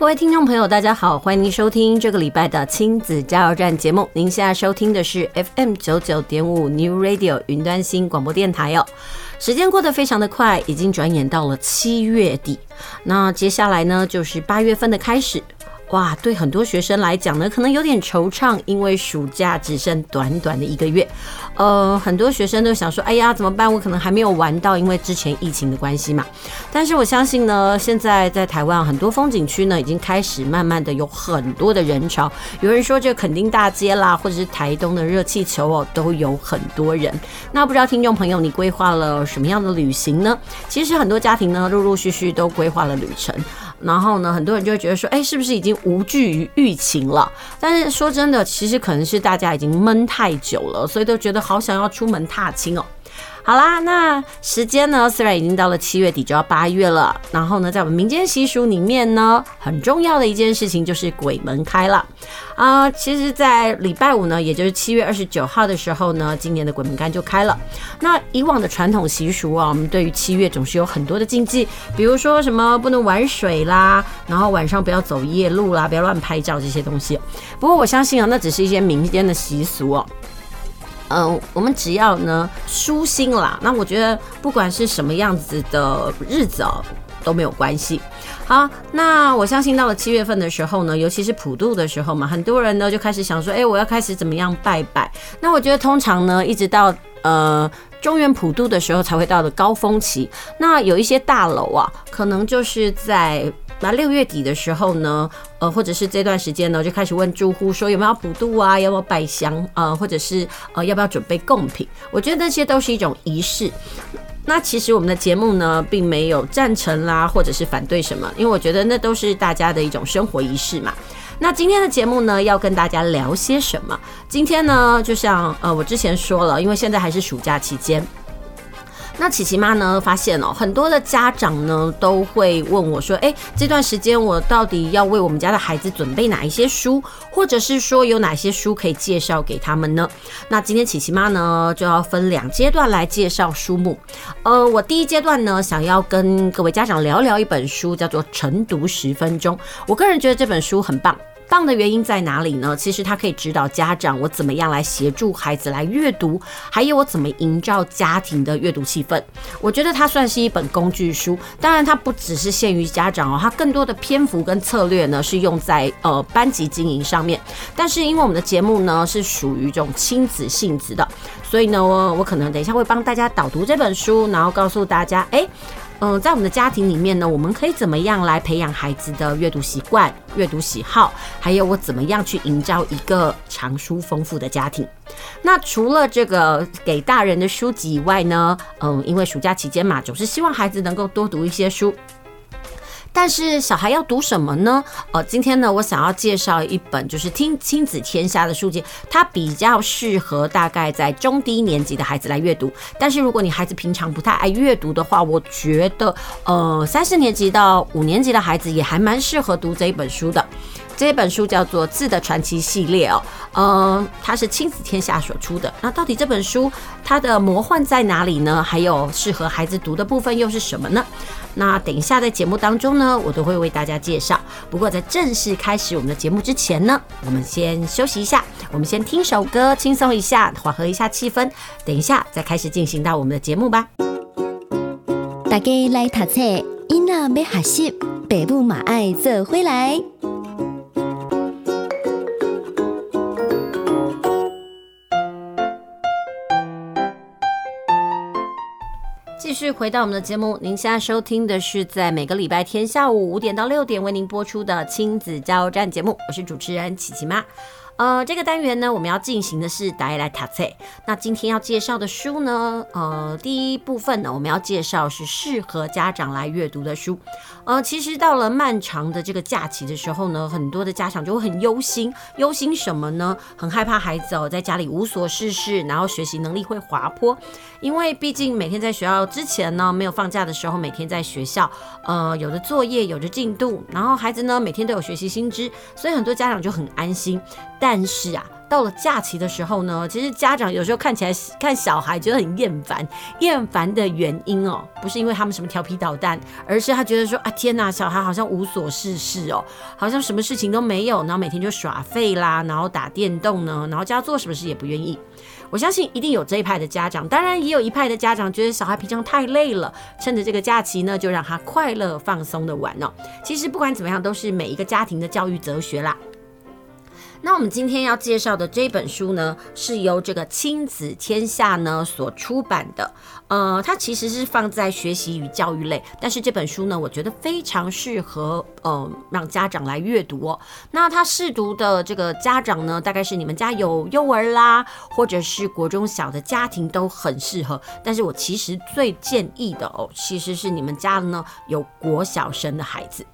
各位听众朋友，大家好，欢迎您收听这个礼拜的亲子加油站节目。您现在收听的是 FM 九九点五 New Radio 云端新广播电台哦。时间过得非常的快，已经转眼到了七月底，那接下来呢，就是八月份的开始。哇，对很多学生来讲呢，可能有点惆怅，因为暑假只剩短短的一个月。呃，很多学生都想说，哎呀，怎么办？我可能还没有玩到，因为之前疫情的关系嘛。但是我相信呢，现在在台湾很多风景区呢，已经开始慢慢的有很多的人潮。有人说这垦丁大街啦，或者是台东的热气球哦，都有很多人。那不知道听众朋友，你规划了什么样的旅行呢？其实很多家庭呢，陆陆续续都规划了旅程。然后呢，很多人就会觉得说，哎，是不是已经无惧于疫情了？但是说真的，其实可能是大家已经闷太久了，所以都觉得好想要出门踏青哦。好啦，那时间呢，虽然已经到了七月底，就要八月了。然后呢，在我们民间习俗里面呢，很重要的一件事情就是鬼门开了啊、其实，在礼拜五呢，也就是七月二十九号的时候呢，今年的鬼门关就开了。那以往的传统习俗啊，我们对于七月总是有很多的禁忌，比如说什么不能玩水啦，然后晚上不要走夜路啦，不要乱拍照这些东西。不过我相信啊，那只是一些民间的习俗哦。嗯，我们只要呢舒心啦，那我觉得不管是什么样子的日子哦，都没有关系。好，那我相信到了七月份的时候呢，尤其是普渡的时候嘛，很多人呢就开始想说，哎，我要开始怎么样拜拜？那我觉得通常呢，一直到呃中原普渡的时候才会到的高峰期。那有一些大楼啊，可能就是在。那六月底的时候呢，呃，或者是这段时间呢，就开始问住户说有没有普渡啊，要不要摆香啊，或者是呃要不要准备贡品？我觉得这些都是一种仪式。那其实我们的节目呢，并没有赞成啦，或者是反对什么，因为我觉得那都是大家的一种生活仪式嘛。那今天的节目呢，要跟大家聊些什么？今天呢，就像呃我之前说了，因为现在还是暑假期间。那琪琪妈呢，发现哦，很多的家长呢都会问我说：“诶，这段时间我到底要为我们家的孩子准备哪一些书，或者是说有哪些书可以介绍给他们呢？”那今天琪琪妈呢就要分两阶段来介绍书目。呃，我第一阶段呢，想要跟各位家长聊聊一本书，叫做《晨读十分钟》。我个人觉得这本书很棒。棒的原因在哪里呢？其实它可以指导家长我怎么样来协助孩子来阅读，还有我怎么营造家庭的阅读气氛。我觉得它算是一本工具书，当然它不只是限于家长哦，它更多的篇幅跟策略呢是用在呃班级经营上面。但是因为我们的节目呢是属于这种亲子性质的，所以呢我我可能等一下会帮大家导读这本书，然后告诉大家，哎。嗯，在我们的家庭里面呢，我们可以怎么样来培养孩子的阅读习惯、阅读喜好，还有我怎么样去营造一个藏书丰富的家庭？那除了这个给大人的书籍以外呢，嗯，因为暑假期间嘛，总是希望孩子能够多读一些书。但是小孩要读什么呢？呃，今天呢，我想要介绍一本就是听亲子天下的书籍，它比较适合大概在中低年级的孩子来阅读。但是如果你孩子平常不太爱阅读的话，我觉得呃三四年级到五年级的孩子也还蛮适合读这一本书的。这本书叫做《字的传奇》系列哦，呃，它是亲子天下所出的。那到底这本书它的魔幻在哪里呢？还有适合孩子读的部分又是什么呢？那等一下在节目当中呢，我都会为大家介绍。不过在正式开始我们的节目之前呢，我们先休息一下，我们先听首歌，轻松一下，缓和一下气氛。等一下再开始进行到我们的节目吧。大家来读册，囡仔要学习，爸母嘛爱做回来。继续回到我们的节目，您现在收听的是在每个礼拜天下午五点到六点为您播出的亲子加油站节目，我是主持人琪琪妈。呃，这个单元呢，我们要进行的是大家来读册。那今天要介绍的书呢，呃，第一部分呢，我们要介绍是适合家长来阅读的书。呃，其实到了漫长的这个假期的时候呢，很多的家长就会很忧心，忧心什么呢？很害怕孩子哦，在家里无所事事，然后学习能力会滑坡。因为毕竟每天在学校之前呢，没有放假的时候，每天在学校，呃，有的作业，有的进度，然后孩子呢，每天都有学习新知，所以很多家长就很安心。但是啊，到了假期的时候呢，其实家长有时候看起来看小孩觉得很厌烦。厌烦的原因哦，不是因为他们什么调皮捣蛋，而是他觉得说啊，天哪，小孩好像无所事事哦，好像什么事情都没有，然后每天就耍废啦，然后打电动呢，然后叫他做什么事也不愿意。我相信一定有这一派的家长，当然也有一派的家长觉得小孩平常太累了，趁着这个假期呢，就让他快乐放松的玩哦。其实不管怎么样，都是每一个家庭的教育哲学啦。那我们今天要介绍的这本书呢，是由这个亲子天下呢所出版的。呃，它其实是放在学习与教育类，但是这本书呢，我觉得非常适合呃让家长来阅读哦。那他试读的这个家长呢，大概是你们家有幼儿啦，或者是国中小的家庭都很适合。但是我其实最建议的哦，其实是你们家呢有国小生的孩子。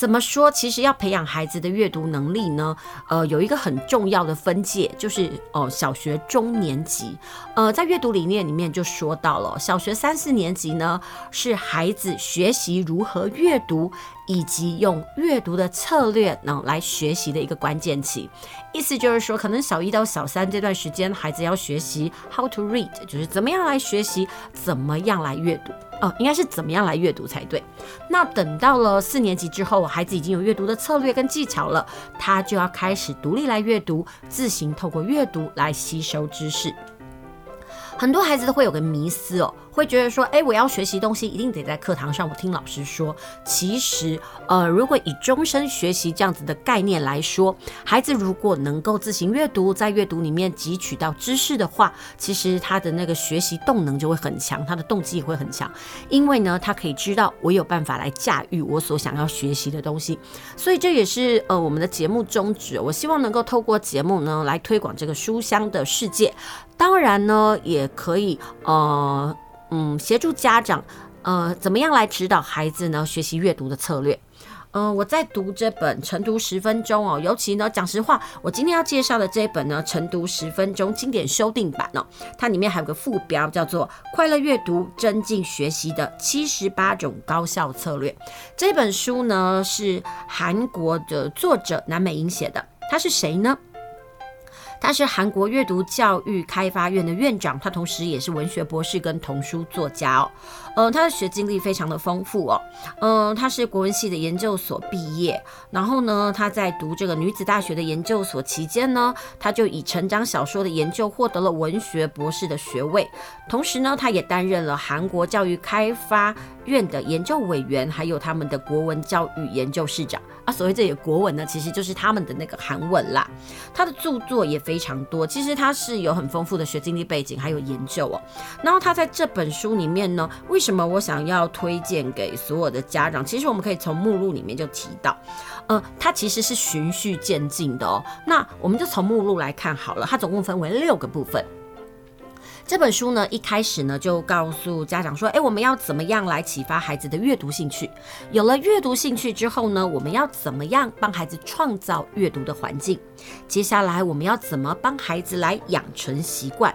怎么说？其实要培养孩子的阅读能力呢，呃，有一个很重要的分界，就是哦、小学中年级。呃，在阅读理念里面就说到了，小学三四年级呢，是孩子学习如何阅读。以及用阅读的策略呢来学习的一个关键期，意思就是说，可能小一到小三这段时间，孩子要学习 how to read，就是怎么样来学习，怎么样来阅读，哦，应该是怎么样来阅读才对。那等到了四年级之后，孩子已经有阅读的策略跟技巧了，他就要开始独立来阅读，自行透过阅读来吸收知识。很多孩子都会有个迷思哦，会觉得说，哎，我要学习东西，一定得在课堂上，我听老师说。其实，呃，如果以终身学习这样子的概念来说，孩子如果能够自行阅读，在阅读里面汲取到知识的话，其实他的那个学习动能就会很强，他的动机也会很强，因为呢，他可以知道我有办法来驾驭我所想要学习的东西。所以这也是呃我们的节目宗旨，我希望能够透过节目呢来推广这个书香的世界。当然呢，也可以呃嗯协助家长呃怎么样来指导孩子呢学习阅读的策略。嗯、呃，我在读这本《晨读十分钟》哦，尤其呢讲实话，我今天要介绍的这一本呢《晨读十分钟》经典修订版哦，它里面还有个副标叫做《快乐阅读，增进学习的七十八种高效策略》。这本书呢是韩国的作者南美英写的，他是谁呢？他是韩国阅读教育开发院的院长，他同时也是文学博士跟童书作家哦。呃，他的学经历非常的丰富哦。嗯、呃，他是国文系的研究所毕业，然后呢，他在读这个女子大学的研究所期间呢，他就以成长小说的研究获得了文学博士的学位。同时呢，他也担任了韩国教育开发院的研究委员，还有他们的国文教育研究室长啊。所谓这个国文呢，其实就是他们的那个韩文啦。他的著作也非常多，其实他是有很丰富的学经历背景，还有研究哦。然后他在这本书里面呢，为为什么我想要推荐给所有的家长？其实我们可以从目录里面就提到，呃，它其实是循序渐进的哦。那我们就从目录来看好了，它总共分为六个部分。这本书呢，一开始呢就告诉家长说，哎，我们要怎么样来启发孩子的阅读兴趣？有了阅读兴趣之后呢，我们要怎么样帮孩子创造阅读的环境？接下来我们要怎么帮孩子来养成习惯？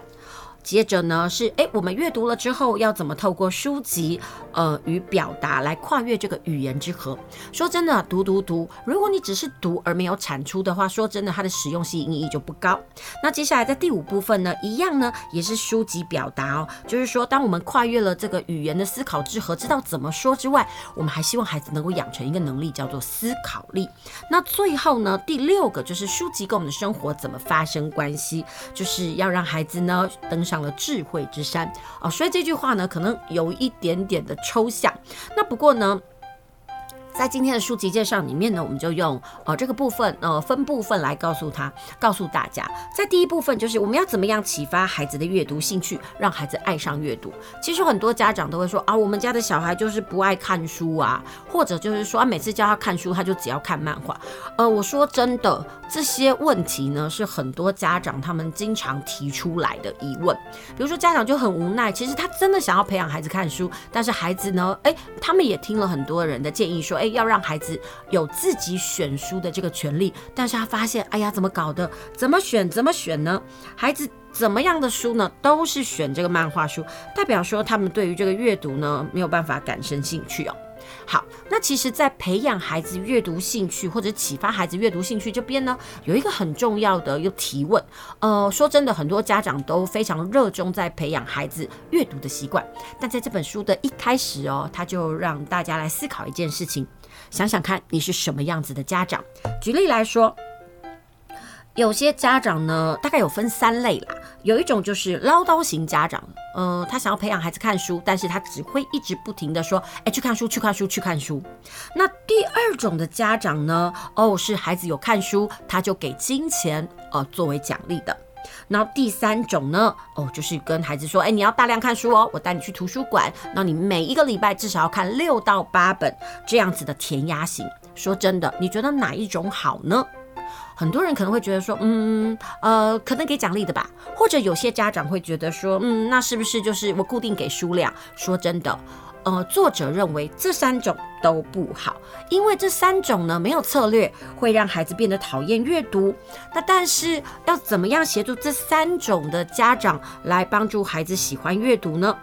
接着呢是哎，我们阅读了之后要怎么透过书籍呃与表达来跨越这个语言之河？说真的，读读读，如果你只是读而没有产出的话，说真的，它的实用性意义就不高。那接下来在第五部分呢，一样呢也是书籍表达哦，就是说当我们跨越了这个语言的思考之河，知道怎么说之外，我们还希望孩子能够养成一个能力，叫做思考力。那最后呢，第六个就是书籍跟我们的生活怎么发生关系，就是要让孩子呢登上。了智慧之山啊，所以这句话呢，可能有一点点的抽象。那不过呢，在今天的书籍介绍里面呢，我们就用呃这个部分呃分部分来告诉他，告诉大家，在第一部分就是我们要怎么样启发孩子的阅读兴趣，让孩子爱上阅读。其实很多家长都会说啊，我们家的小孩就是不爱看书啊，或者就是说啊，每次教他看书，他就只要看漫画。呃，我说真的，这些问题呢是很多家长他们经常提出来的疑问。比如说家长就很无奈，其实他真的想要培养孩子看书，但是孩子呢，哎，他们也听了很多人的建议说，哎。要让孩子有自己选书的这个权利，但是他发现，哎呀，怎么搞的？怎么选？怎么选呢？孩子怎么样的书呢？都是选这个漫画书，代表说他们对于这个阅读呢，没有办法感生兴趣哦。好，那其实，在培养孩子阅读兴趣或者启发孩子阅读兴趣这边呢，有一个很重要的一个提问。呃，说真的，很多家长都非常热衷在培养孩子阅读的习惯，但在这本书的一开始哦，他就让大家来思考一件事情，想想看你是什么样子的家长。举例来说。有些家长呢，大概有分三类啦。有一种就是唠叨型家长，呃，他想要培养孩子看书，但是他只会一直不停的说，哎，去看书，去看书，去看书。那第二种的家长呢，哦，是孩子有看书，他就给金钱，呃，作为奖励的。然后第三种呢，哦，就是跟孩子说，哎，你要大量看书哦，我带你去图书馆，那你每一个礼拜至少要看六到八本这样子的填鸭型。说真的，你觉得哪一种好呢？很多人可能会觉得说，嗯，呃，可能给奖励的吧，或者有些家长会觉得说，嗯，那是不是就是我固定给书量？说真的，呃，作者认为这三种都不好，因为这三种呢没有策略，会让孩子变得讨厌阅读。那但是要怎么样协助这三种的家长来帮助孩子喜欢阅读呢？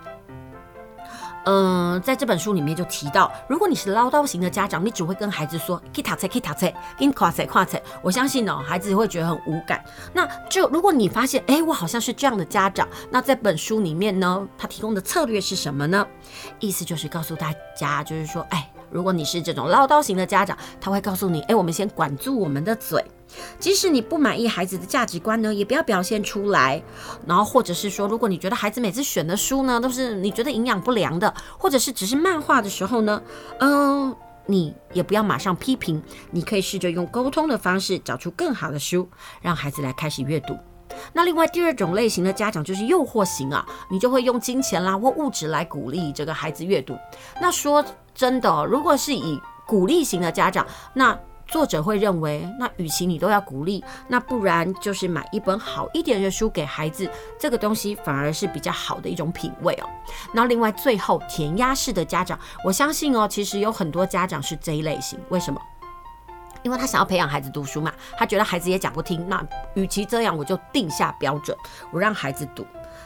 嗯，在这本书里面就提到，如果你是唠叨型的家长，你只会跟孩子说“可以打菜，可以打菜，给你夸菜夸菜”，我相信哦，孩子会觉得很无感。那就如果你发现，哎，我好像是这样的家长，那在本书里面呢，他提供的策略是什么呢？意思就是告诉大家，就是说，哎，如果你是这种唠叨型的家长，他会告诉你，哎，我们先管住我们的嘴。即使你不满意孩子的价值观呢，也不要表现出来。然后，或者是说，如果你觉得孩子每次选的书呢，都是你觉得营养不良的，或者是只是漫画的时候呢，嗯，你也不要马上批评，你可以试着用沟通的方式找出更好的书，让孩子来开始阅读。那另外第二种类型的家长就是诱惑型啊，你就会用金钱啦或物质来鼓励这个孩子阅读。那说真的，如果是以鼓励型的家长，那作者会认为，那与其你都要鼓励，那不然就是买一本好一点的书给孩子，这个东西反而是比较好的一种品味哦。那另外最后填鸭式的家长，我相信哦，其实有很多家长是这一类型，为什么？因为他想要培养孩子读书嘛，他觉得孩子也讲不听，那与其这样，我就定下标准，我让孩子读。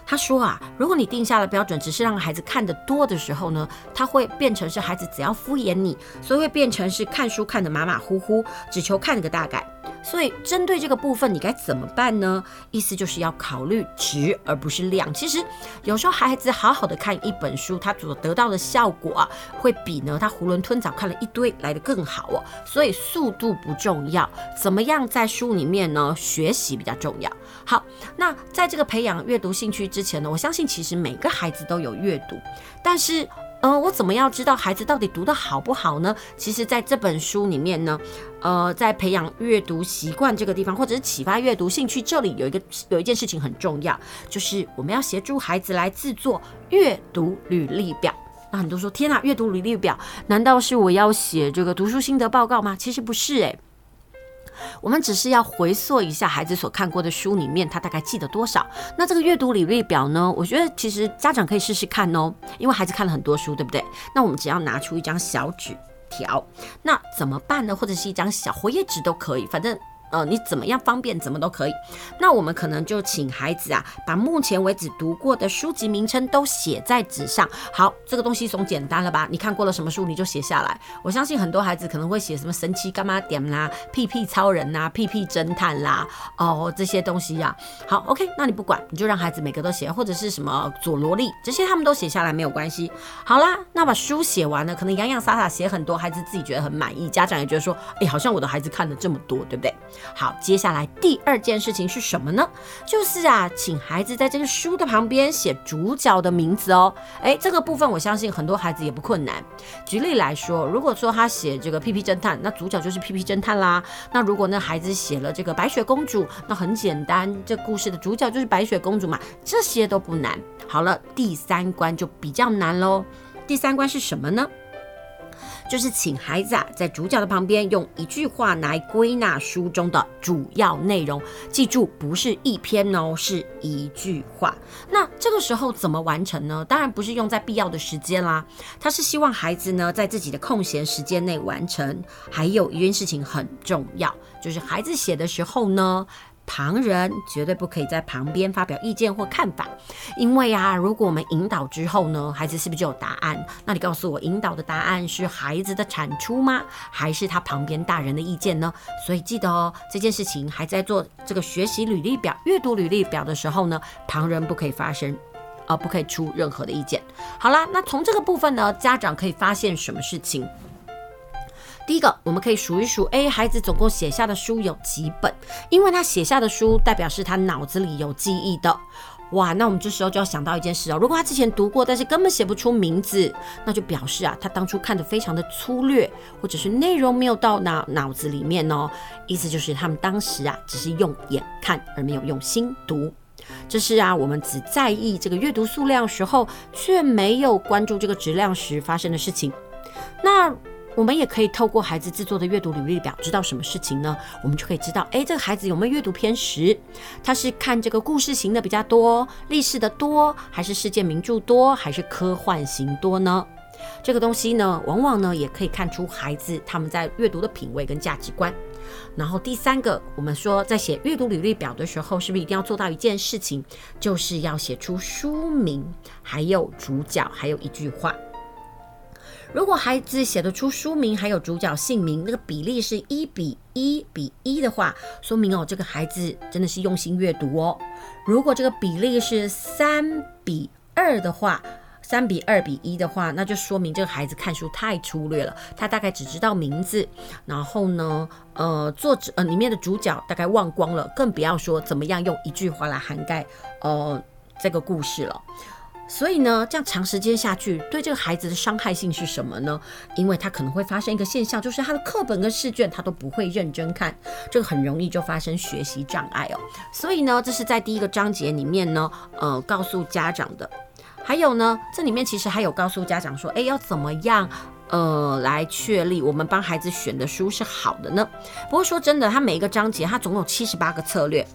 他说啊，如果你定下的标准，只是让孩子看得多的时候呢，他会变成是孩子只要敷衍你，所以会变成是看书看得马马虎虎，只求看个大概。所以，针对这个部分，你该怎么办呢？意思就是要考虑值而不是量。其实，有时候孩子好好的看一本书，他所得到的效果啊，会比呢他囫囵吞枣看了一堆来得更好哦。所以，速度不重要，怎么样在书里面呢学习比较重要。好，那在这个培养阅读兴趣之前呢，我相信其实每个孩子都有阅读，但是。呃，我怎么样知道孩子到底读得好不好呢？其实，在这本书里面呢，呃，在培养阅读习惯这个地方，或者是启发阅读兴趣，这里有一个有一件事情很重要，就是我们要协助孩子来制作阅读履历表。那很多说，天哪，阅读履历表，难道是我要写这个读书心得报告吗？其实不是，诶。我们只是要回溯一下孩子所看过的书里面，他大概记得多少。那这个阅读履历表呢？我觉得其实家长可以试试看哦，因为孩子看了很多书，对不对？那我们只要拿出一张小纸条，那怎么办呢？或者是一张小活页纸都可以，反正。呃，你怎么样方便怎么都可以。那我们可能就请孩子啊，把目前为止读过的书籍名称都写在纸上。好，这个东西总简单了吧？你看过了什么书，你就写下来。我相信很多孩子可能会写什么神奇柑仔店啦、屁屁超人呐、屁屁侦探啦，哦，这些东西呀、好，OK，那你不管，你就让孩子每个都写，或者是什么佐罗力这些，他们都写下来没有关系。好啦，那把书写完了，可能洋洋洒洒写很多，孩子自己觉得很满意，家长也觉得说，哎，好像我的孩子看了这么多，对不对？好，接下来第二件事情是什么呢？就是啊，请孩子在这个书的旁边写主角的名字哦。诶，这个部分我相信很多孩子也不困难。举例来说，如果说他写这个屁屁侦探，那主角就是屁屁侦探啦。那如果那孩子写了这个白雪公主，那很简单，这故事的主角就是白雪公主嘛，这些都不难。好了，第三关就比较难喽。第三关是什么呢？就是请孩子啊，在主角的旁边用一句话来归纳书中的主要内容。记住，不是一篇哦，是一句话。那这个时候怎么完成呢？当然不是用在必要的时间啦，他是希望孩子呢，在自己的空闲时间内完成。还有一件事情很重要，就是孩子写的时候呢。旁人绝对不可以在旁边发表意见或看法，因为啊，如果我们引导之后呢，孩子是不是就有答案？那你告诉我，引导的答案是孩子的产出吗？还是他旁边大人的意见呢？所以记得哦，这件事情还在做这个学习履历表、阅读履历表的时候呢，旁人不可以发声，呃，不可以出任何的意见。好啦，那从这个部分呢，家长可以发现什么事情？第一个，我们可以数一数，哎，孩子总共写下的书有几本？因为他写下的书，代表是他脑子里有记忆的。哇，那我们这时候就要想到一件事哦，如果他之前读过，但是根本写不出名字，那就表示啊，他当初看得非常的粗略，或者是内容没有到脑脑子里面哦。意思就是他们当时啊，只是用眼看而没有用心读。这是啊，我们只在意这个阅读数量时候，却没有关注这个质量时发生的事情。那。我们也可以透过孩子制作的阅读履历表，知道什么事情呢？我们就可以知道，诶，这个孩子有没有阅读偏食？他是看这个故事型的比较多，历史的多，还是世界名著多，还是科幻型多呢？这个东西呢，往往呢也可以看出孩子他们在阅读的品味跟价值观。然后第三个，我们说在写阅读履历表的时候，是不是一定要做到一件事情，就是要写出书名，还有主角，还有一句话。如果孩子写得出书名还有主角姓名，那个比例是一比一比一的话，说明哦，这个孩子真的是用心阅读哦。如果这个比例是三比二的话，三比二比一的话，那就说明这个孩子看书太粗略了，他大概只知道名字，然后呢，呃，作者呃里面的主角大概忘光了，更不要说怎么样用一句话来涵盖呃这个故事了。所以呢，这样长时间下去，对这个孩子的伤害性是什么呢？因为他可能会发生一个现象，就是他的课本跟试卷他都不会认真看，这个很容易就发生学习障碍哦。所以呢，这是在第一个章节里面呢，呃，告诉家长的。还有呢，这里面其实还有告诉家长说，诶，要怎么样，呃，来确立我们帮孩子选的书是好的呢？不过说真的，它每一个章节，它总有七十八个策略。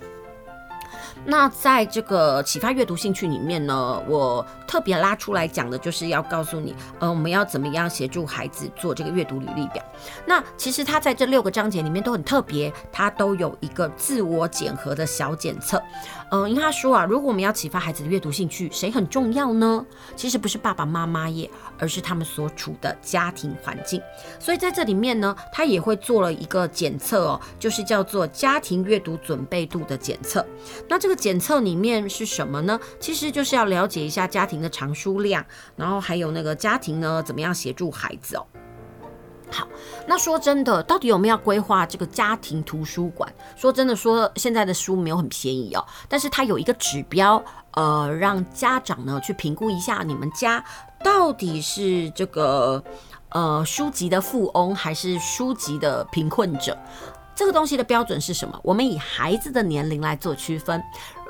那在这个启发阅读兴趣里面呢，我特别拉出来讲的就是要告诉你，呃，我们要怎么样协助孩子做这个阅读履历表。那其实他在这六个章节里面都很特别，他都有一个自我检核的小检测。嗯、因为他说啊，如果我们要启发孩子的阅读兴趣，谁很重要呢？其实不是爸爸妈妈耶，而是他们所处的家庭环境。所以在这里面呢，他也会做了一个检测哦，就是叫做家庭阅读准备度的检测。那这个。检测里面是什么呢？其实就是要了解一下家庭的藏书量，然后还有那个家庭呢，怎么样协助孩子哦。好，那说真的，到底有没有要规划这个家庭图书馆？说真的，说现在的书没有很便宜哦，但是它有一个指标，呃，让家长呢去评估一下你们家到底是这个呃书籍的富翁还是书籍的贫困者。这个东西的标准是什么？我们以孩子的年龄来做区分。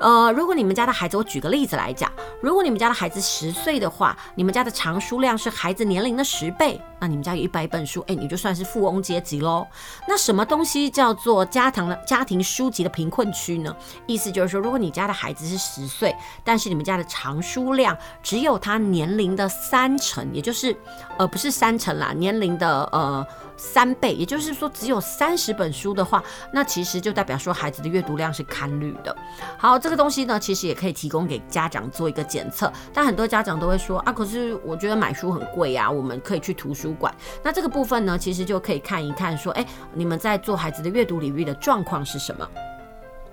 呃，如果你们家的孩子，我举个例子来讲，如果你们家的孩子十岁的话，你们家的藏书量是孩子年龄的十倍，那你们家有一百本书，哎，你就算是富翁阶级喽。那什么东西叫做家庭的家庭书籍的贫困区呢？意思就是说，如果你家的孩子是十岁，但是你们家的藏书量只有他年龄的三成，也就是呃不是三成啦，年龄的呃。三倍，也就是说只有三十本书的话，那其实就代表说孩子的阅读量是堪虑的。好，这个这东西呢，其实也可以提供给家长做一个检测。但很多家长都会说啊，可是我觉得买书很贵啊，我们可以去图书馆。那这个部分呢，其实就可以看一看说，哎，你们在做孩子的阅读领域的状况是什么？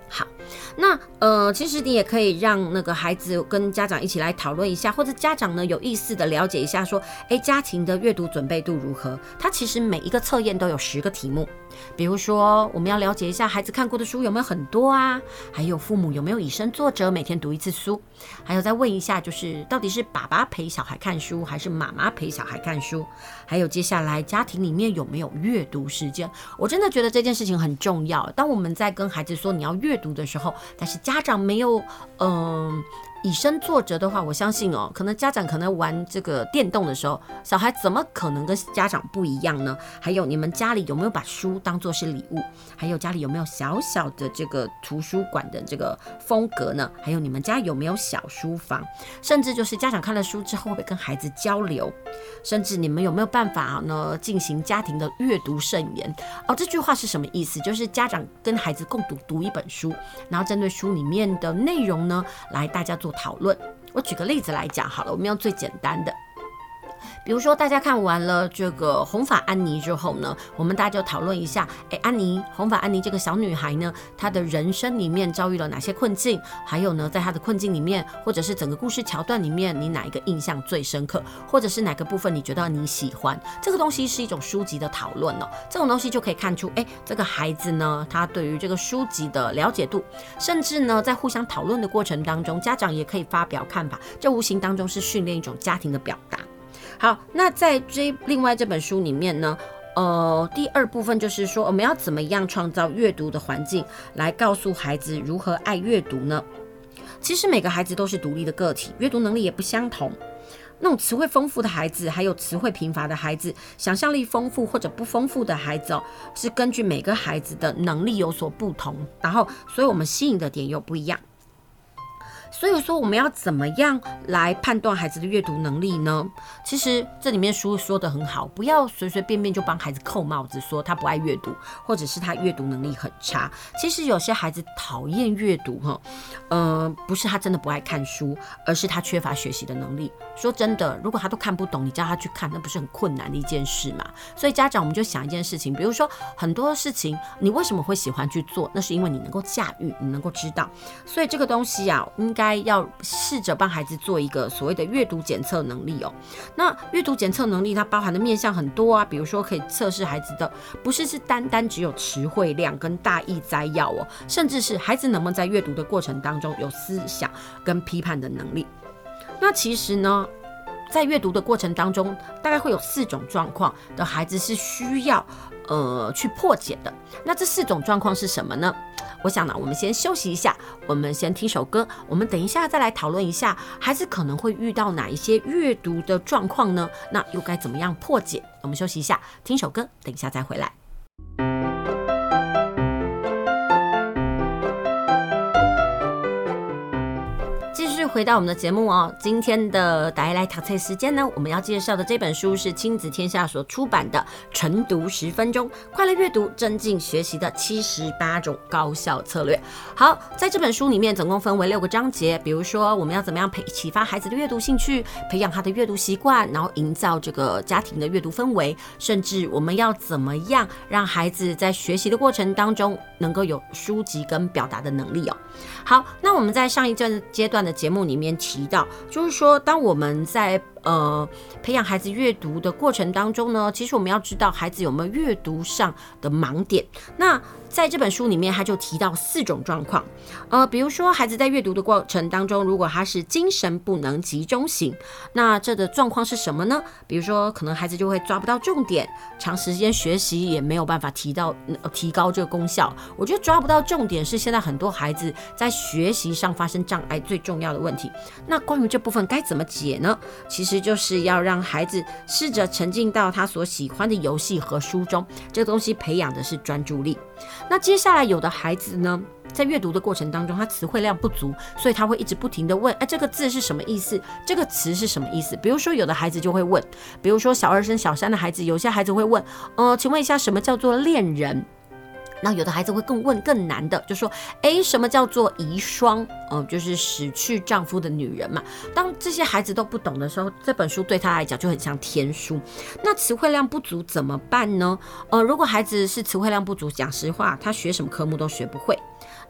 好，那呃，其实你也可以让那个孩子跟家长一起来讨论一下，或者家长呢有意思的了解一下，说，哎，家庭的阅读准备度如何？它其实每一个测验都有十个题目。比如说，我们要了解一下孩子看过的书有没有很多啊，还有父母有没有以身作则，每天读一次书，还有再问一下，就是到底是爸爸陪小孩看书，还是妈妈陪小孩看书？还有接下来家庭里面有没有阅读时间？我真的觉得这件事情很重要。当我们在跟孩子说你要阅读的时候，但是家长没有，嗯、以身作则的话，我相信哦，可能家长可能玩这个电动的时候，小孩怎么可能跟家长不一样呢？还有你们家里有没有把书当做是礼物？还有家里有没有小小的这个图书馆的这个风格呢？还有你们家有没有小书房？甚至就是家长看了书之后会不会跟孩子交流？甚至你们有没有办法呢进行家庭的阅读盛宴？哦，这句话是什么意思？就是家长跟孩子共读读一本书，然后针对书里面的内容呢，来大家做讨论，我举个例子来讲好了，我们用最简单的。比如说，大家看完了这个《红发安妮》之后呢，我们大家就讨论一下，哎，安妮，红发安妮这个小女孩呢，她的人生里面遭遇了哪些困境？还有呢，在她的困境里面，或者是整个故事桥段里面，你哪一个印象最深刻？或者是哪个部分你觉得你喜欢？这个东西是一种书籍的讨论哦，这种东西就可以看出，哎，这个孩子呢，他对于这个书籍的了解度，甚至呢，在互相讨论的过程当中，家长也可以发表看法，这无形当中是训练一种家庭的表达。好，那在这另外这本书里面呢，呃，第二部分就是说，我们要怎么样创造阅读的环境，来告诉孩子如何爱阅读呢？其实每个孩子都是独立的个体，阅读能力也不相同。那种词汇丰富的孩子，还有词汇贫乏的孩子，想象力丰富或者不丰富的孩子哦，是根据每个孩子的能力有所不同，然后，所以我们吸引的点又不一样。所以说，我们要怎么样来判断孩子的阅读能力呢？其实这里面书说的很好，不要随随便便就帮孩子扣帽子，说他不爱阅读，或者是他阅读能力很差。其实有些孩子讨厌阅读，哈，呃，不是他真的不爱看书，而是他缺乏学习的能力。说真的，如果他都看不懂，你叫他去看，那不是很困难的一件事嘛？所以家长，我们就想一件事情，比如说很多事情，你为什么会喜欢去做？那是因为你能够驾驭，你能够知道。所以这个东西啊，应该。该要试着帮孩子做一个所谓的阅读检测能力哦。那阅读检测能力它包含的面向很多啊，比如说可以测试孩子的，不是是单单只有词汇量跟大意摘要哦，甚至是孩子能不能在阅读的过程当中有思想跟批判的能力。那其实呢，在阅读的过程当中，大概会有四种状况的孩子是需要呃去破解的。那这四种状况是什么呢？我想呢，我们先休息一下，我们先听首歌，我们等一下再来讨论一下，孩子可能会遇到哪一些阅读的状况呢？那又该怎么样破解？我们休息一下，听首歌，等一下再回来。回到我们的节目哦，今天的大家来读册时间呢，我们要介绍的这本书是亲子天下所出版的《晨读十分钟，快乐阅读，增进学习的七十八种高效策略》。好，在这本书里面总共分为六个章节，比如说我们要怎么样培启发孩子的阅读兴趣，培养他的阅读习惯，然后营造这个家庭的阅读氛围，甚至我们要怎么样让孩子在学习的过程当中能够有书籍跟表达的能力哦。好，那我们在上一段阶段的节目里面提到，就是说，当我们在呃，培养孩子阅读的过程当中呢，其实我们要知道孩子有没有阅读上的盲点。那在这本书里面，他就提到四种状况，呃，比如说孩子在阅读的过程当中，如果他是精神不能集中型，那这的状况是什么呢？比如说，可能孩子就会抓不到重点，长时间学习也没有办法提到提高这个功效。我觉得抓不到重点是现在很多孩子在学习上发生障碍最重要的问题。那关于这部分该怎么解呢？其实。其实就是要让孩子试着沉浸到他所喜欢的游戏和书中，这个东西培养的是专注力。那接下来有的孩子呢，在阅读的过程当中，他词汇量不足，所以他会一直不停地问：哎，这个字是什么意思？这个词是什么意思？比如说，有的孩子就会问，比如说小二生小三的孩子，有些孩子会问：呃，请问一下，什么叫做恋人？那有的孩子会更问更难的，就说，诶，什么叫做遗孀？呃，就是死去丈夫的女人嘛。当这些孩子都不懂的时候，这本书对他来讲就很像天书。那词汇量不足怎么办呢？呃，如果孩子是词汇量不足，讲实话，他学什么科目都学不会。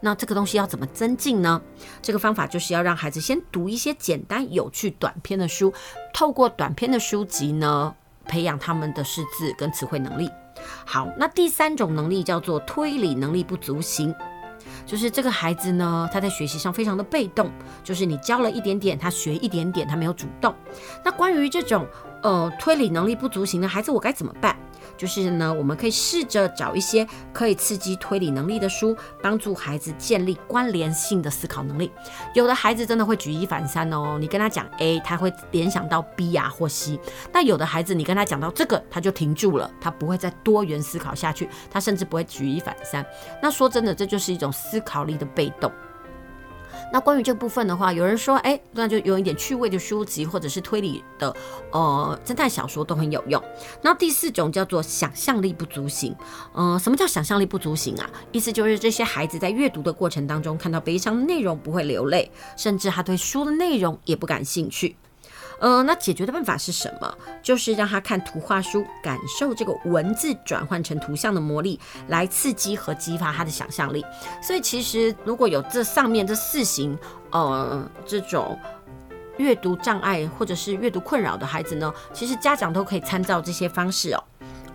那这个东西要怎么增进呢？这个方法就是要让孩子先读一些简单有趣短篇的书，透过短篇的书籍呢，培养他们的识字跟词汇能力。好，那第三种能力叫做推理能力不足型，就是这个孩子呢，他在学习上非常的被动，就是你教了一点点，他学一点点，他没有主动。那关于这种呃推理能力不足型的孩子，我该怎么办？就是呢，我们可以试着找一些可以刺激推理能力的书，帮助孩子建立关联性的思考能力。有的孩子真的会举一反三哦，你跟他讲 A，他会联想到 B 呀、啊、或 C。那有的孩子，你跟他讲到这个，他就停住了，他不会再多元思考下去，他甚至不会举一反三。那说真的，这就是一种思考力的被动。那关于这部分的话，有人说，哎，那就有一点趣味的书籍或者是推理的，呃，侦探小说都很有用。那第四种叫做想象力不足型，嗯、什么叫想象力不足型啊？意思就是这些孩子在阅读的过程当中，看到悲伤的内容不会流泪，甚至他对书的内容也不感兴趣。呃，那解决的办法是什么？就是让他看图画书，感受这个文字转换成图像的魔力，来刺激和激发他的想象力。所以其实如果有这上面这四型，呃，这种阅读障碍或者是阅读困扰的孩子呢，其实家长都可以参照这些方式哦，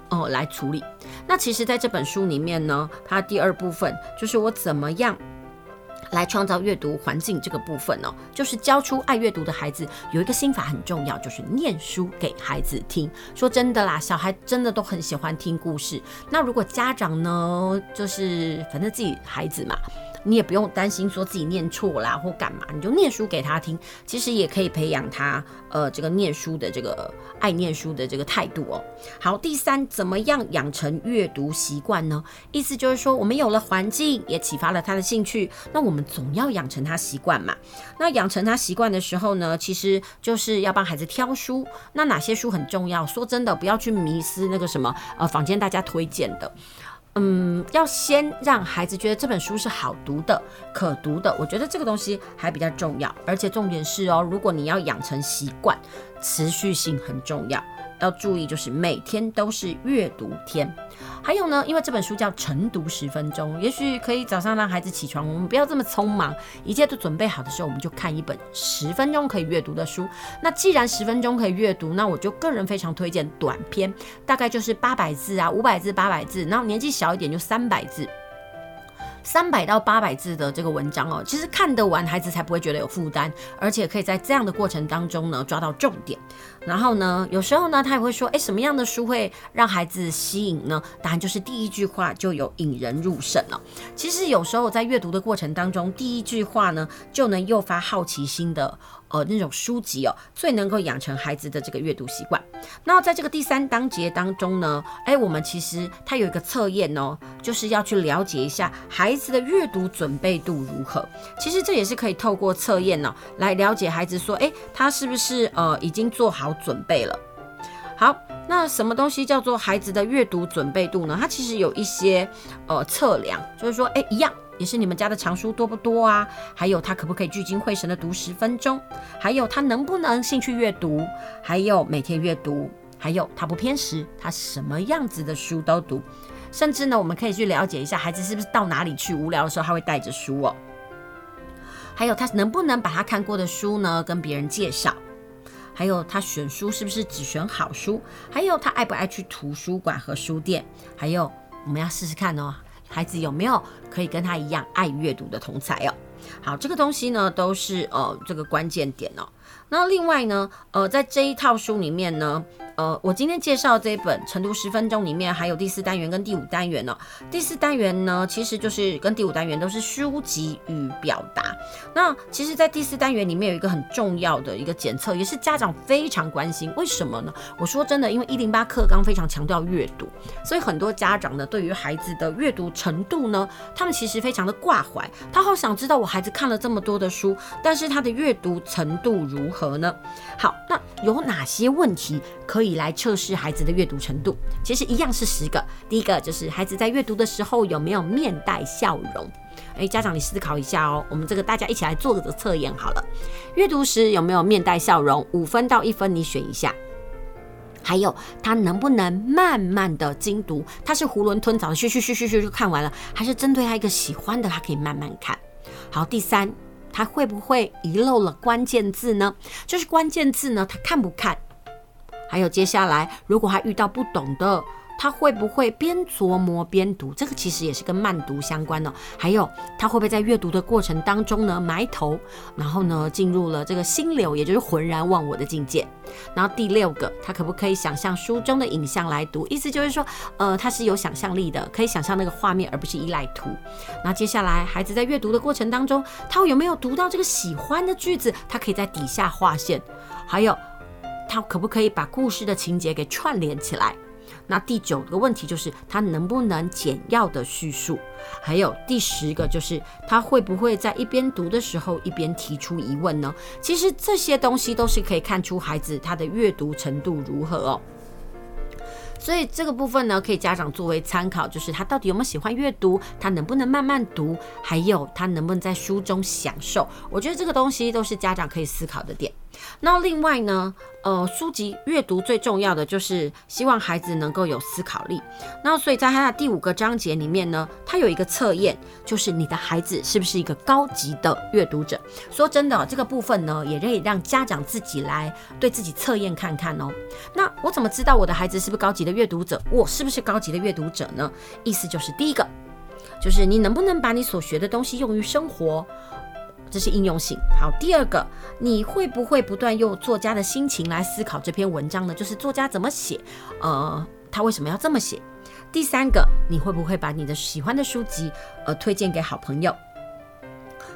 哦、来处理。那其实在这本书里面呢，它第二部分就是我怎么样。来创造阅读环境这个部分呢、就是教出爱阅读的孩子有一个心法很重要，就是念书给孩子听。说真的啦，小孩真的都很喜欢听故事。那如果家长呢，就是反正自己孩子嘛。你也不用担心说自己念错啦或干嘛，你就念书给他听，其实也可以培养他呃这个念书的这个爱念书的这个态度哦。好，第三，怎么样养成阅读习惯呢？意思就是说，我们有了环境，也启发了他的兴趣，那我们总要养成他习惯嘛。那养成他习惯的时候呢，其实就是要帮孩子挑书。那哪些书很重要？说真的，不要去迷失那个什么呃坊间大家推荐的。嗯，要先让孩子觉得这本书是好读的、可读的，我觉得这个东西还比较重要。而且重点是哦，如果你要养成习惯，持续性很重要。要注意，就是每天都是阅读天。还有呢，因为这本书叫晨读十分钟，也许可以早上让孩子起床，我们不要这么匆忙，一切都准备好的时候，我们就看一本十分钟可以阅读的书。那既然十分钟可以阅读，那我就个人非常推荐短篇，大概就是八百字啊，五百字、八百字，然后年纪小一点就三百字。三百到八百字的这个文章哦，其实看得完，孩子才不会觉得有负担，而且可以在这样的过程当中呢抓到重点。然后呢，有时候呢，他也会说，哎，什么样的书会让孩子吸引呢？答案就是第一句话就有引人入胜了。其实有时候在阅读的过程当中，第一句话呢就能诱发好奇心的。呃，那种书籍哦，最能够养成孩子的这个阅读习惯。那在这个第三章节当中呢，哎，我们其实它有一个测验哦，就是要去了解一下孩子的阅读准备度如何。其实这也是可以透过测验呢，来了解孩子说，哎，他是不是呃已经做好准备了？好，那什么东西叫做孩子的阅读准备度呢？它其实有一些呃测量，就是说，哎，一样。也是你们家的藏书多不多啊？还有他可不可以聚精会神的读十分钟？还有他能不能兴趣阅读？还有每天阅读？还有他不偏食，他什么样子的书都读？甚至呢，我们可以去了解一下孩子是不是到哪里去无聊的时候他会带着书哦。还有他能不能把他看过的书呢跟别人介绍？还有他选书是不是只选好书？还有他爱不爱去图书馆和书店？还有我们要试试看哦。孩子有没有可以跟他一样爱阅读的同才哦？好，这个东西呢都是呃这个关键点哦。那另外呢，呃，在这一套书里面呢。呃，我今天介绍这一本《晨读十分钟》里面还有第四单元跟第五单元呢、第四单元呢，其实就是跟第五单元都是书籍与表达。那其实，在第四单元里面有一个很重要的一个检测，也是家长非常关心。为什么呢？我说真的，因为一零八课纲非常强调阅读，所以很多家长呢，对于孩子的阅读程度呢，他们其实非常的挂怀。他好想知道我孩子看了这么多的书，但是他的阅读程度如何和呢？好，那有哪些问题可以？来测试孩子的阅读程度，其实一样是十个。第一个就是孩子在阅读的时候有没有面带笑容？诶，家长你思考一下哦。我们这个大家一起来做个测验好了。阅读时有没有面带笑容？五分到一分，你选一下。还有他能不能慢慢的精读，他是囫囵吞枣的嘘嘘嘘嘘嘘就看完了，还是针对他一个喜欢的，他可以慢慢看。好，第三，他会不会遗漏了关键字呢？就是关键字呢，他看不看？还有接下来，如果他遇到不懂的。他会不会边琢磨边读？这个其实也是跟慢读相关的。还有，他会不会在阅读的过程当中呢埋头，然后呢进入了这个心流，也就是浑然忘我的境界？然后第六个，他可不可以想象书中的影像来读？意思就是说，呃，他是有想象力的，可以想象那个画面，而不是依赖图。那接下来，孩子在阅读的过程当中，他有没有读到这个喜欢的句子？他可以在底下划线。还有，他可不可以把故事的情节给串联起来？那第九个问题就是他能不能简要的叙述，还有第十个就是他会不会在一边读的时候一边提出疑问呢？其实这些东西都是可以看出孩子他的阅读程度如何哦。所以这个部分呢，可以家长作为参考，就是他到底有没有喜欢阅读，他能不能慢慢读，还有他能不能在书中享受。我觉得这个东西都是家长可以思考的点。那另外呢，呃，书籍阅读最重要的就是希望孩子能够有思考力。那所以在他的第五个章节里面呢，他有一个测验，就是你的孩子是不是一个高级的阅读者。说真的，这个部分呢，也可以让家长自己来对自己测验看看哦。那我怎么知道我的孩子是不是高级的阅读者？我是不是高级的阅读者呢？意思就是第一个，就是你能不能把你所学的东西用于生活。这是应用性。好，第二个，你会不会不断用作家的心情来思考这篇文章呢？就是作家怎么写，呃，他为什么要这么写？第三个，你会不会把你的喜欢的书籍，呃，推荐给好朋友？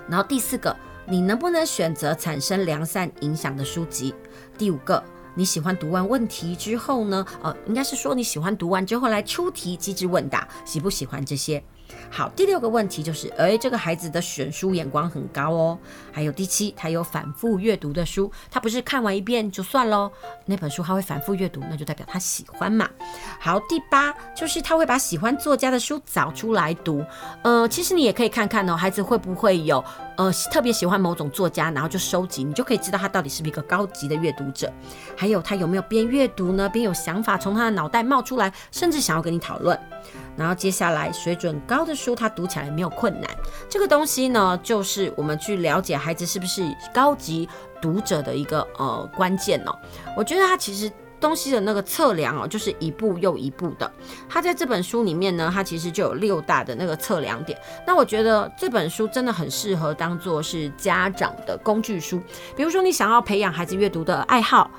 然后第四个，你能不能选择产生良善影响的书籍？第五个，你喜欢读完问题之后呢？呃，应该是说你喜欢读完之后来出题机智问答，喜不喜欢这些？好，第六个问题就是，诶，这个孩子的选书眼光很高哦。还有第七，他有反复阅读的书，他不是看完一遍就算喽，那本书他会反复阅读，那就代表他喜欢嘛。好，第八就是他会把喜欢作家的书找出来读。呃，其实你也可以看看哦，孩子会不会有呃特别喜欢某种作家，然后就收集，你就可以知道他到底是不是一个高级的阅读者。还有他有没有边阅读呢，边有想法从他的脑袋冒出来，甚至想要跟你讨论。然后接下来水准高的书，他读起来没有困难。这个东西呢，就是我们去了解孩子是不是高级读者的一个呃关键哦。我觉得他其实东西的那个测量哦，就是一步又一步的。他在这本书里面呢，他其实就有六大的那个测量点。那我觉得这本书真的很适合当做是家长的工具书。比如说你想要培养孩子阅读的爱好。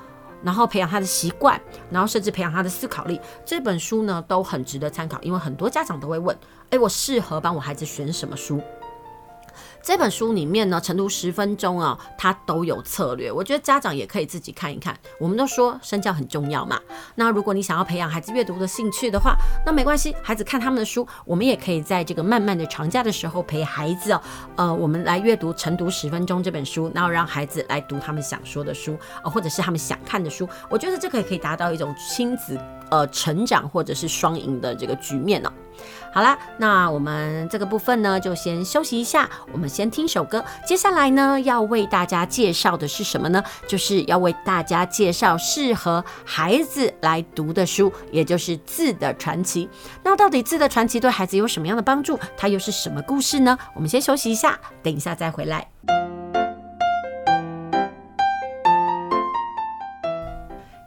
然后培养他的习惯，然后甚至培养他的思考力，这本书呢都很值得参考，因为很多家长都会问：哎，我适合帮我孩子选什么书？这本书里面呢，晨读十分钟啊，它都有策略。我觉得家长也可以自己看一看。我们都说身教很重要嘛。那如果你想要培养孩子阅读的兴趣的话，那没关系，孩子看他们的书，我们也可以在这个慢慢的长假的时候陪孩子哦，呃，我们来阅读晨读十分钟这本书，然后让孩子来读他们想说的书，呃，或者是他们想看的书。我觉得这个也可以达到一种亲子呃成长或者是双赢的这个局面呢、好啦，那我们这个部分呢，就先休息一下。我们先听首歌，接下来呢，要为大家介绍的是什么呢？就是要为大家介绍适合孩子来读的书，也就是《字的传奇》。那到底《字的传奇》对孩子有什么样的帮助？它又是什么故事呢？我们先休息一下，等一下再回来。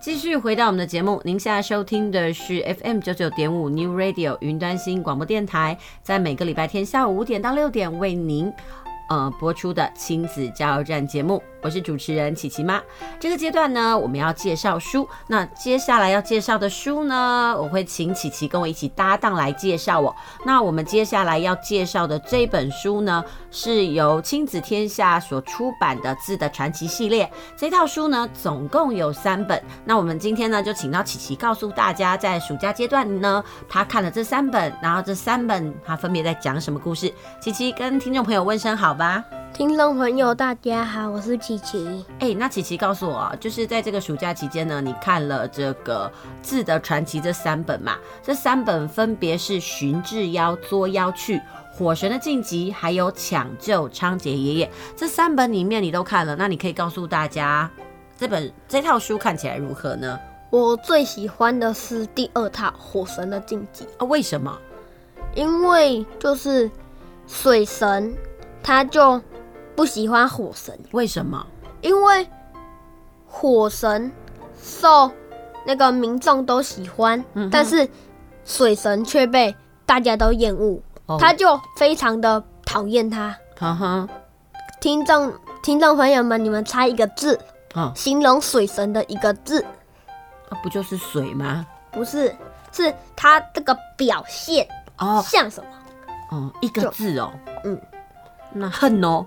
继续回到我们的节目，您现在收听的是 FM 九九点五 New Radio 云端新广播电台，在每个礼拜天下午五点到六点为您呃播出的亲子加油站节目。我是主持人琪琪妈。这个阶段呢，我们要介绍书。那接下来要介绍的书呢，我会请琪琪跟我一起搭档来介绍哦。那我们接下来要介绍的这本书呢，是由亲子天下所出版的《字的传奇》系列。这套书呢，总共有三本。那我们今天呢，就请到琪琪告诉大家，在暑假阶段呢，他看了这三本，然后这三本他分别在讲什么故事。琪琪跟听众朋友问声好吧。听众朋友，大家好，我是琪琪。哎，那琪琪告诉我啊，就是在这个暑假期间呢，你看了这个《字的传奇》这三本嘛？这三本分别是《寻智妖捉妖去》《火神的晋级》还有《抢救仓杰爷爷》。这三本里面你都看了，那你可以告诉大家，这本这套书看起来如何呢？我最喜欢的是第二套《火神的晋级》啊？为什么？因为就是水神他就不喜欢火神，为什么？因为火神受那个民众都喜欢，嗯、但是水神却被大家都厌恶，哦、他就非常的讨厌他。哈哈，听众听众朋友们，你们猜一个字，哦、形容水神的一个字，啊，不就是水吗？不是，是他这个表现哦，像什么？哦，一个字哦，嗯，那恨哦，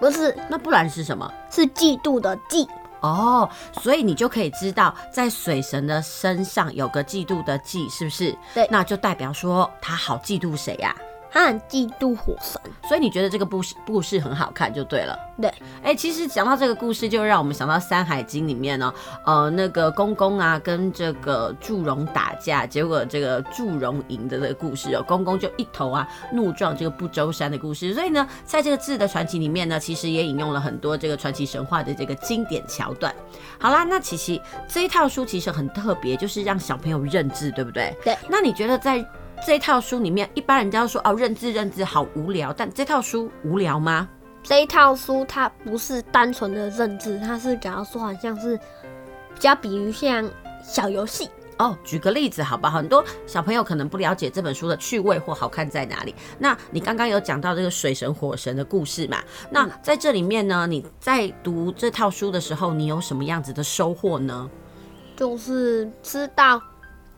不是，那不然是什么？是嫉妒的嫉。哦，所以你就可以知道，在水神的身上有个嫉妒的嫉，是不是？对，那就代表说他好嫉妒谁呀？他很嫉妒火神，所以你觉得这个故事故事很好看就对了。对，哎、欸，其实讲到这个故事，就让我们想到《山海经》里面呢、喔，呃，那个公公啊跟这个祝融打架，结果这个祝融赢的这个故事哦、喔，公公就一头啊怒撞这个不周山的故事。所以呢，在这个字的传奇里面呢，其实也引用了很多这个传奇神话的这个经典桥段。好啦，那琪琪这一套书其实很特别，就是让小朋友认字，对不对？对。那你觉得在这套书里面，一般人家都说哦，认字认字好无聊，但这套书无聊吗？这一套书它不是单纯的认字，它是假如说好像是，比较比如像小游戏哦。举个例子好不好？很多小朋友可能不了解这本书的趣味或好看在哪里。那你刚刚有讲到这个水神火神的故事嘛？那在这里面呢，你在读这套书的时候，你有什么样子的收获呢？就是知道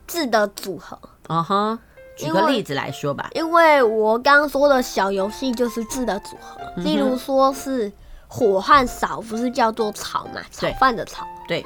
字的组合。嗯哼。举个例子来说吧，因为我刚刚说的小游戏就是字的组合，嗯、例如说是火和扫，不是叫做炒嘛，炒饭的炒。对。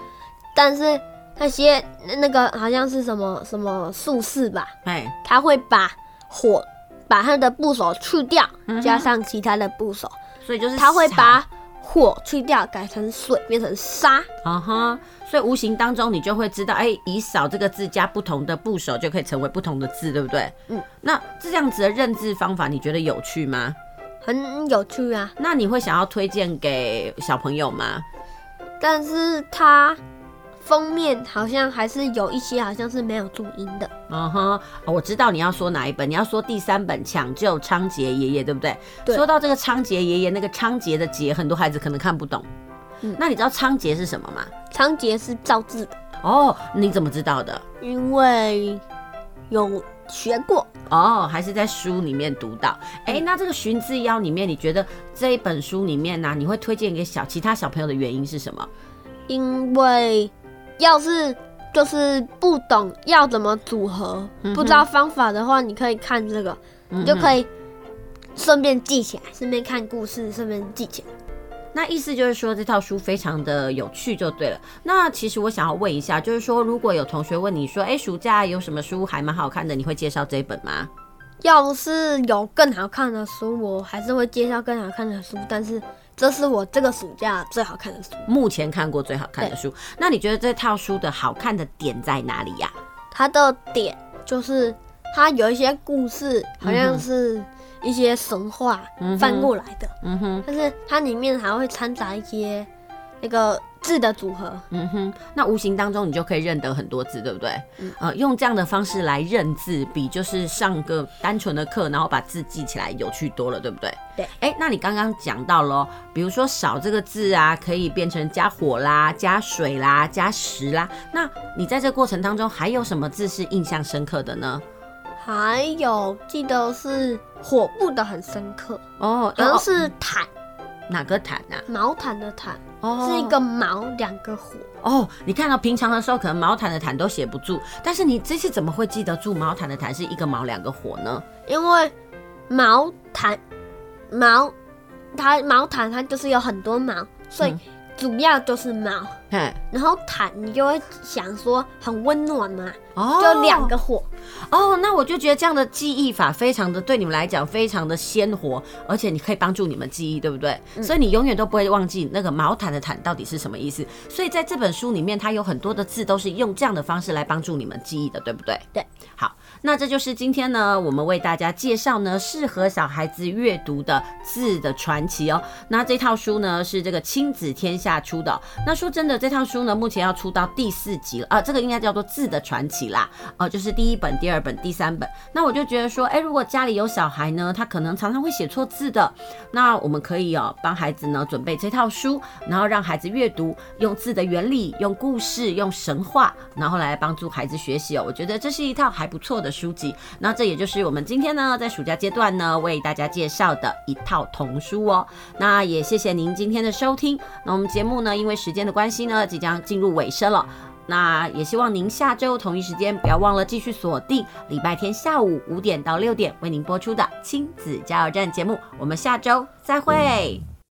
但是那些那个好像是什么什么术士吧，哎，他会把火把他的部首去掉，嗯、加上其他的部首，所以就是他会把火去掉，改成水，变成沙。啊哈、uh。所以无形当中，你就会知道，哎、欸，以扫这个字加不同的部首，就可以成为不同的字，对不对？嗯。那这样子的认字方法，你觉得有趣吗？很有趣啊。那你会想要推荐给小朋友吗？但是它封面好像还是有一些，好像是没有注音的。嗯哼，我知道你要说哪一本，你要说第三本《抢救仓颉爷爷》，对不对？对。说到这个仓颉爷爷，那个仓颉的颉，很多孩子可能看不懂。嗯。那你知道仓颉是什么吗？仓颉是造字的哦，你怎么知道的？因为有学过哦，还是在书里面读到。哎、欸，那这个《寻字妖》里面，你觉得这一本书里面呢、啊，你会推荐给小其他小朋友的原因是什么？因为要是就是不懂要怎么组合，嗯、不知道方法的话，你可以看这个，嗯、你就可以顺便记起来，顺便看故事，顺便记起来。那意思就是说，这套书非常的有趣就对了。那其实我想要问一下，就是说，如果有同学问你说，哎、欸，暑假有什么书还蛮好看的，你会介绍这一本吗？要是有更好看的书，我还是会介绍更好看的书。但是这是我这个暑假最好看的书，目前看过最好看的书。那你觉得这套书的好看的点在哪里呀、啊？它的点就是它有一些故事，好像是、嗯。一些神话翻过来的，嗯哼，但是它里面还会掺杂一些那个字的组合，嗯哼，那无形当中你就可以认得很多字，对不对？嗯，呃，用这样的方式来认字，比就是上个单纯的课，然后把字记起来有趣多了，对不对？对，哎、欸，那你刚刚讲到了，比如说“少”这个字啊，可以变成加火啦、加水啦、加石啦，那你在这过程当中还有什么字是印象深刻的呢？还有记得是火部的很深刻哦，然后是毯，哪个毯啊？毛毯的毯，哦，是一个毛两个火哦。你看到平常的时候可能毛毯的毯都写不住，但是你这次怎么会记得住毛毯的毯是一个毛两个火呢？因为毛毯毛它毛毯它就是有很多毛，所以。嗯主要就是毛，嘿然后毯你就会想说很温暖嘛，哦、就两个火，哦，那我就觉得这样的记忆法非常的对你们来讲非常的鲜活，而且你可以帮助你们记忆，对不对？嗯、所以你永远都不会忘记那个毛毯的毯到底是什么意思。所以在这本书里面，它有很多的字都是用这样的方式来帮助你们记忆的，对不对？对，好。那这就是今天呢，我们为大家介绍呢适合小孩子阅读的字的传奇哦。那这套书呢是这个亲子天下出的。那说真的，这套书呢目前要出到第四集了啊，这个应该叫做字的传奇啦，哦，就是第一本、第二本、第三本。那我就觉得说，哎，如果家里有小孩呢，他可能常常会写错字的，那我们可以哦帮孩子呢准备这套书，然后让孩子阅读，用字的原理，用故事，用神话，然后来帮助孩子学习哦。我觉得这是一套还不错的书籍。那这也就是我们今天呢在暑假阶段呢为大家介绍的一套童书哦。那也谢谢您今天的收听。那我们节目呢因为时间的关系呢即将进入尾声了。那也希望您下周同一时间不要忘了继续锁定礼拜天下午五点到六点为您播出的亲子加油站节目。我们下周再会。